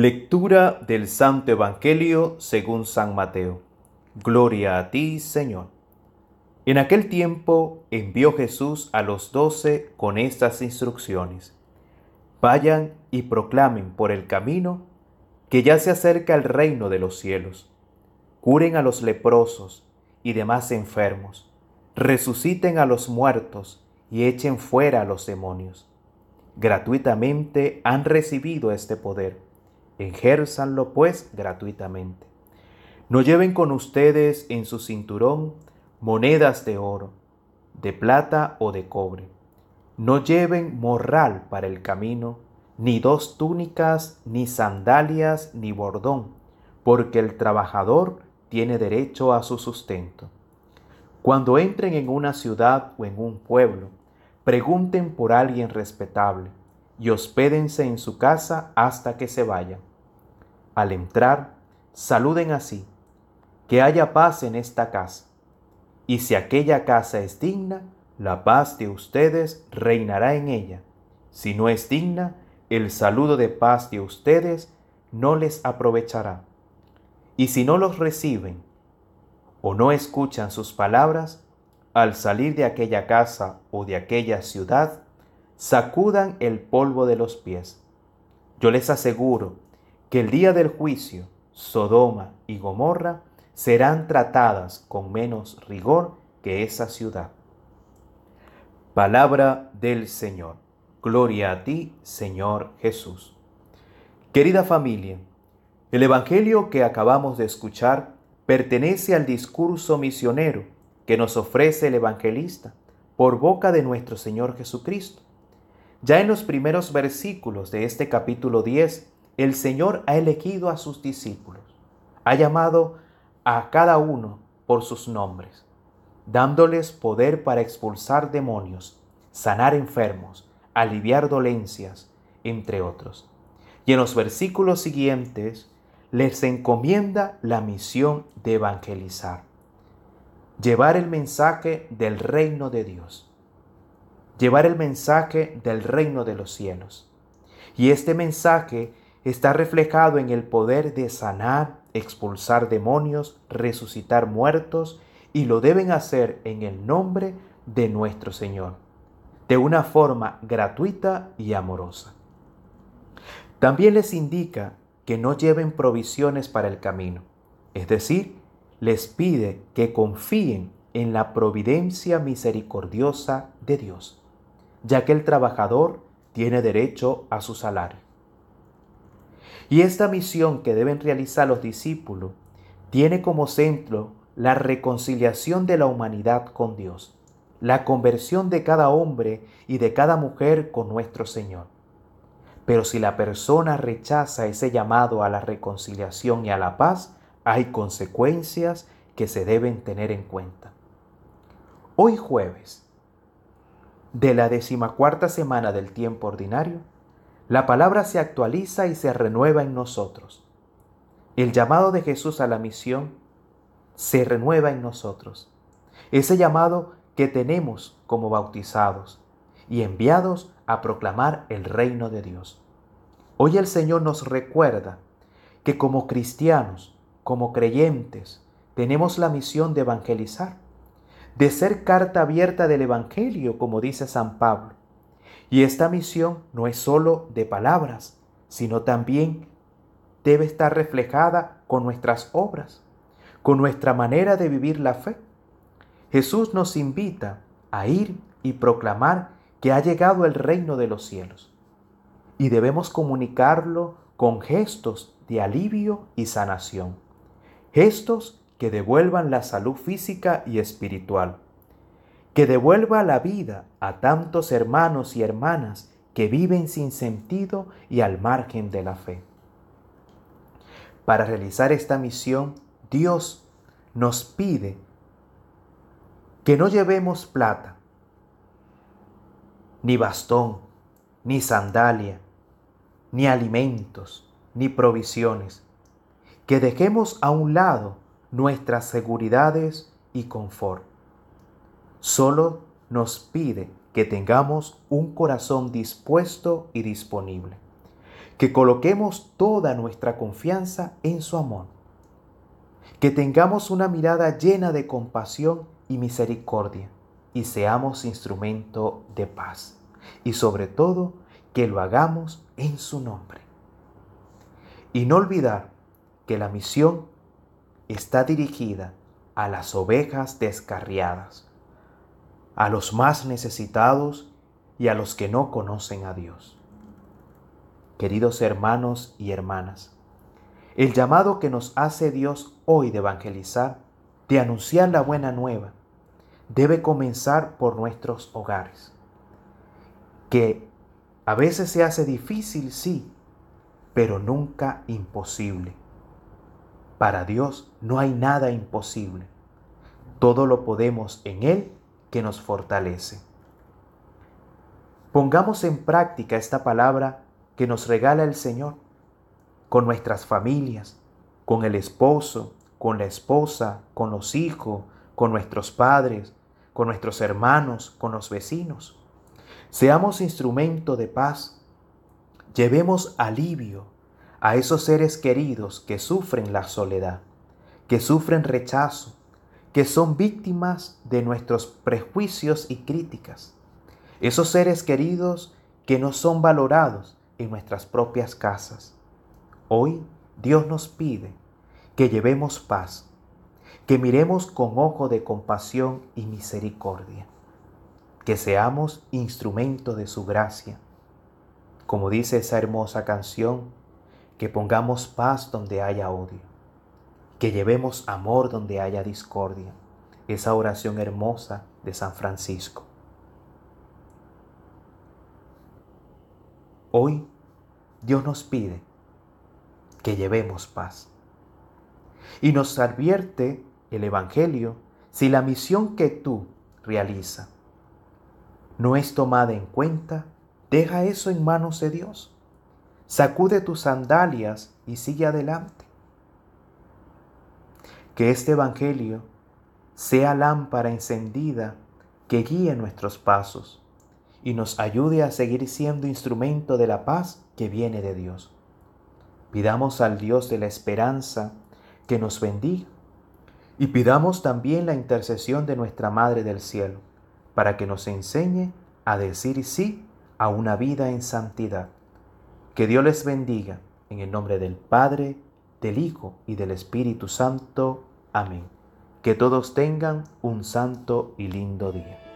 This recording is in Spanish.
Lectura del Santo Evangelio según San Mateo. Gloria a ti, Señor. En aquel tiempo envió Jesús a los doce con estas instrucciones. Vayan y proclamen por el camino que ya se acerca el reino de los cielos. Curen a los leprosos y demás enfermos. Resuciten a los muertos y echen fuera a los demonios. Gratuitamente han recibido este poder Ejérzanlo pues gratuitamente. No lleven con ustedes en su cinturón monedas de oro, de plata o de cobre. No lleven morral para el camino, ni dos túnicas, ni sandalias, ni bordón, porque el trabajador tiene derecho a su sustento. Cuando entren en una ciudad o en un pueblo, pregunten por alguien respetable y hospédense en su casa hasta que se vayan. Al entrar, saluden así, que haya paz en esta casa. Y si aquella casa es digna, la paz de ustedes reinará en ella. Si no es digna, el saludo de paz de ustedes no les aprovechará. Y si no los reciben o no escuchan sus palabras, al salir de aquella casa o de aquella ciudad, sacudan el polvo de los pies. Yo les aseguro que el día del juicio Sodoma y Gomorra serán tratadas con menos rigor que esa ciudad. Palabra del Señor. Gloria a ti, Señor Jesús. Querida familia, el Evangelio que acabamos de escuchar pertenece al discurso misionero que nos ofrece el evangelista por boca de nuestro Señor Jesucristo. Ya en los primeros versículos de este capítulo 10 el Señor ha elegido a sus discípulos, ha llamado a cada uno por sus nombres, dándoles poder para expulsar demonios, sanar enfermos, aliviar dolencias, entre otros. Y en los versículos siguientes les encomienda la misión de evangelizar, llevar el mensaje del reino de Dios, llevar el mensaje del reino de los cielos. Y este mensaje está reflejado en el poder de sanar, expulsar demonios, resucitar muertos, y lo deben hacer en el nombre de nuestro Señor, de una forma gratuita y amorosa. También les indica que no lleven provisiones para el camino, es decir, les pide que confíen en la providencia misericordiosa de Dios, ya que el trabajador tiene derecho a su salario. Y esta misión que deben realizar los discípulos tiene como centro la reconciliación de la humanidad con Dios, la conversión de cada hombre y de cada mujer con nuestro Señor. Pero si la persona rechaza ese llamado a la reconciliación y a la paz, hay consecuencias que se deben tener en cuenta. Hoy jueves de la decimacuarta semana del tiempo ordinario, la palabra se actualiza y se renueva en nosotros. El llamado de Jesús a la misión se renueva en nosotros. Ese llamado que tenemos como bautizados y enviados a proclamar el reino de Dios. Hoy el Señor nos recuerda que como cristianos, como creyentes, tenemos la misión de evangelizar, de ser carta abierta del Evangelio, como dice San Pablo, y esta misión no es sólo de palabras, sino también debe estar reflejada con nuestras obras, con nuestra manera de vivir la fe. Jesús nos invita a ir y proclamar que ha llegado el reino de los cielos. Y debemos comunicarlo con gestos de alivio y sanación. Gestos que devuelvan la salud física y espiritual que devuelva la vida a tantos hermanos y hermanas que viven sin sentido y al margen de la fe. Para realizar esta misión, Dios nos pide que no llevemos plata, ni bastón, ni sandalia, ni alimentos, ni provisiones, que dejemos a un lado nuestras seguridades y confort solo nos pide que tengamos un corazón dispuesto y disponible, que coloquemos toda nuestra confianza en su amor, que tengamos una mirada llena de compasión y misericordia y seamos instrumento de paz. Y sobre todo que lo hagamos en su nombre. Y no olvidar que la misión está dirigida a las ovejas descarriadas, a los más necesitados y a los que no conocen a Dios. Queridos hermanos y hermanas, el llamado que nos hace Dios hoy de evangelizar, de anunciar la buena nueva, debe comenzar por nuestros hogares, que a veces se hace difícil, sí, pero nunca imposible. Para Dios no hay nada imposible. Todo lo podemos en Él que nos fortalece. Pongamos en práctica esta palabra que nos regala el Señor con nuestras familias, con el esposo, con la esposa, con los hijos, con nuestros padres, con nuestros hermanos, con los vecinos. Seamos instrumento de paz. Llevemos alivio a esos seres queridos que sufren la soledad, que sufren rechazo, que son víctimas de nuestros prejuicios y críticas. Esos seres queridos que no son valorados en nuestras propias casas. Hoy Dios nos pide que llevemos paz, que miremos con ojo de compasión y misericordia, que seamos instrumento de su gracia. Como dice esa hermosa canción, que pongamos paz donde haya odio, que llevemos amor donde haya discordia. Esa oración hermosa de San Francisco. Hoy Dios nos pide que llevemos paz. Y nos advierte el Evangelio si la misión que tú realizas no es tomada en cuenta, deja eso en manos de Dios. Sacude tus sandalias y sigue adelante. Que este Evangelio sea lámpara encendida que guíe nuestros pasos y nos ayude a seguir siendo instrumento de la paz que viene de Dios. Pidamos al Dios de la esperanza que nos bendiga y pidamos también la intercesión de nuestra Madre del Cielo, para que nos enseñe a decir sí a una vida en santidad. Que Dios les bendiga en el nombre del Padre, del Hijo y del Espíritu Santo. Amén. Que todos tengan un santo y lindo día.